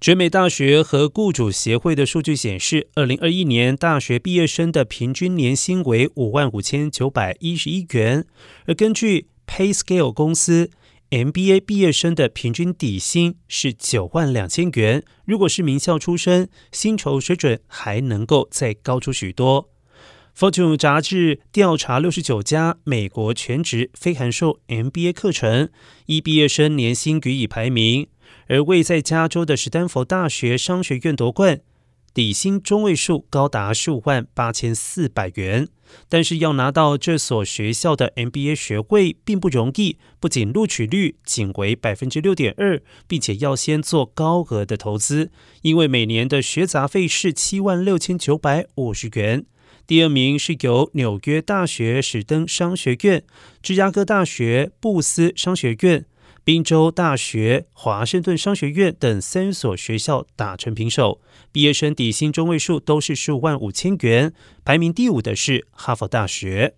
全美大学和雇主协会的数据显示，二零二一年大学毕业生的平均年薪为五万五千九百一十一元，而根据 PayScale 公司，MBA 毕业生的平均底薪是九万两千元。如果是名校出身，薪酬水准还能够再高出许多。Fortune 杂志调查六十九家美国全职非函授 MBA 课程，依毕业生年薪予以排名。而位在加州的史丹佛大学商学院夺冠，底薪中位数高达十五万八千四百元。但是要拿到这所学校的 MBA 学位并不容易，不仅录取率仅为百分之六点二，并且要先做高额的投资，因为每年的学杂费是七万六千九百五十元。第二名是由纽约大学史登商学院、芝加哥大学布斯商学院。宾州大学、华盛顿商学院等三所学校打成平手，毕业生底薪中位数都是十五万五千元。排名第五的是哈佛大学。